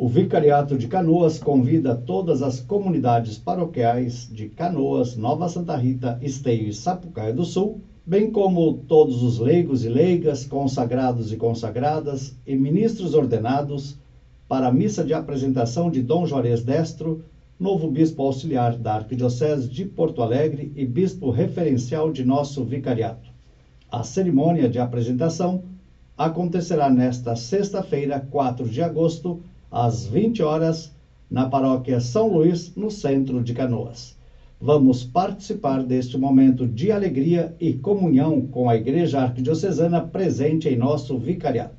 O Vicariato de Canoas convida todas as comunidades paroquiais de Canoas, Nova Santa Rita, Esteio e Sapucaia do Sul, bem como todos os leigos e leigas, consagrados e consagradas e ministros ordenados, para a missa de apresentação de Dom Juarez Destro, novo bispo auxiliar da Arquidiocese de Porto Alegre e bispo referencial de nosso vicariato. A cerimônia de apresentação acontecerá nesta sexta-feira, 4 de agosto, às 20 horas, na paróquia São Luís, no centro de Canoas. Vamos participar deste momento de alegria e comunhão com a Igreja Arquidiocesana presente em nosso vicariato.